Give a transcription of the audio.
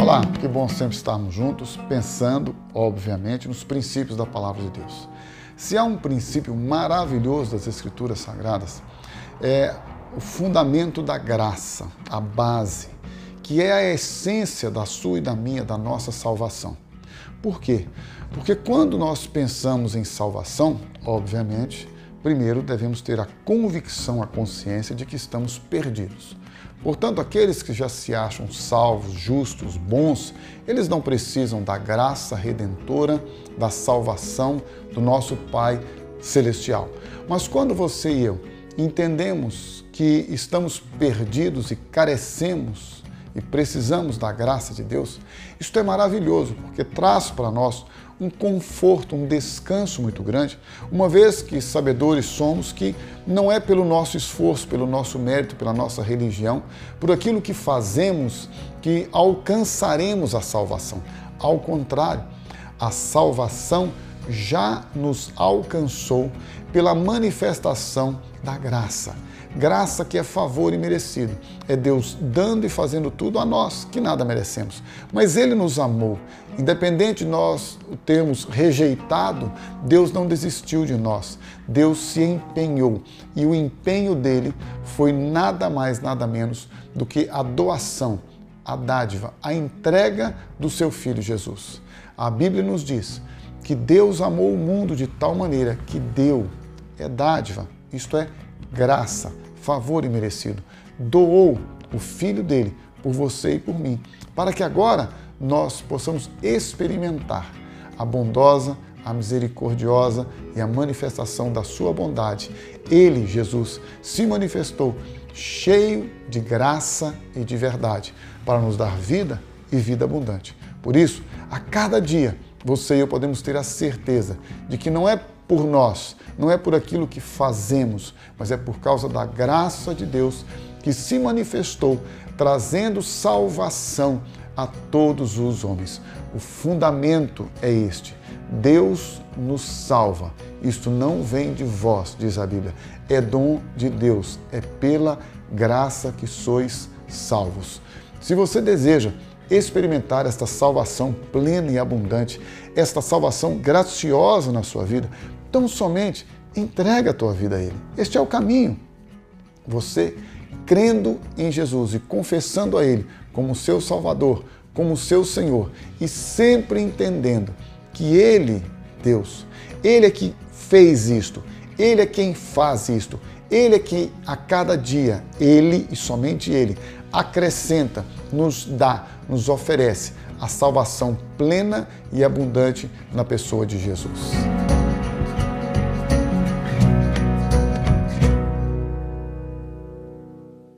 Olá, que bom sempre estarmos juntos, pensando, obviamente, nos princípios da palavra de Deus. Se há um princípio maravilhoso das Escrituras Sagradas, é o fundamento da graça, a base, que é a essência da sua e da minha, da nossa salvação. Por quê? Porque quando nós pensamos em salvação, obviamente, primeiro devemos ter a convicção, a consciência de que estamos perdidos. Portanto, aqueles que já se acham salvos, justos, bons, eles não precisam da graça redentora, da salvação do nosso Pai Celestial. Mas quando você e eu entendemos que estamos perdidos e carecemos e precisamos da graça de Deus, isto é maravilhoso, porque traz para nós um conforto, um descanso muito grande, uma vez que sabedores somos que não é pelo nosso esforço, pelo nosso mérito, pela nossa religião, por aquilo que fazemos que alcançaremos a salvação. Ao contrário, a salvação já nos alcançou pela manifestação da graça. Graça que é favor e merecido. É Deus dando e fazendo tudo a nós, que nada merecemos. Mas Ele nos amou. Independente de nós o termos rejeitado, Deus não desistiu de nós. Deus se empenhou. E o empenho dele foi nada mais, nada menos do que a doação, a dádiva, a entrega do seu Filho Jesus. A Bíblia nos diz que Deus amou o mundo de tal maneira que deu, é dádiva, isto é, graça, favor imerecido. Doou o Filho dele por você e por mim, para que agora nós possamos experimentar a bondosa, a misericordiosa e a manifestação da sua bondade. Ele, Jesus, se manifestou cheio de graça e de verdade para nos dar vida e vida abundante. Por isso, a cada dia, você e eu podemos ter a certeza de que não é por nós, não é por aquilo que fazemos, mas é por causa da graça de Deus que se manifestou, trazendo salvação a todos os homens. O fundamento é este: Deus nos salva. Isto não vem de vós, diz a Bíblia, é dom de Deus, é pela graça que sois salvos. Se você deseja experimentar esta salvação plena e abundante, esta salvação graciosa na sua vida, tão somente entrega a tua vida a Ele. Este é o caminho. Você crendo em Jesus e confessando a Ele como seu Salvador, como seu Senhor e sempre entendendo que Ele, Deus, Ele é que fez isto, Ele é quem faz isto, Ele é que a cada dia, Ele e somente Ele, acrescenta, nos dá, nos oferece a salvação plena e abundante na pessoa de Jesus.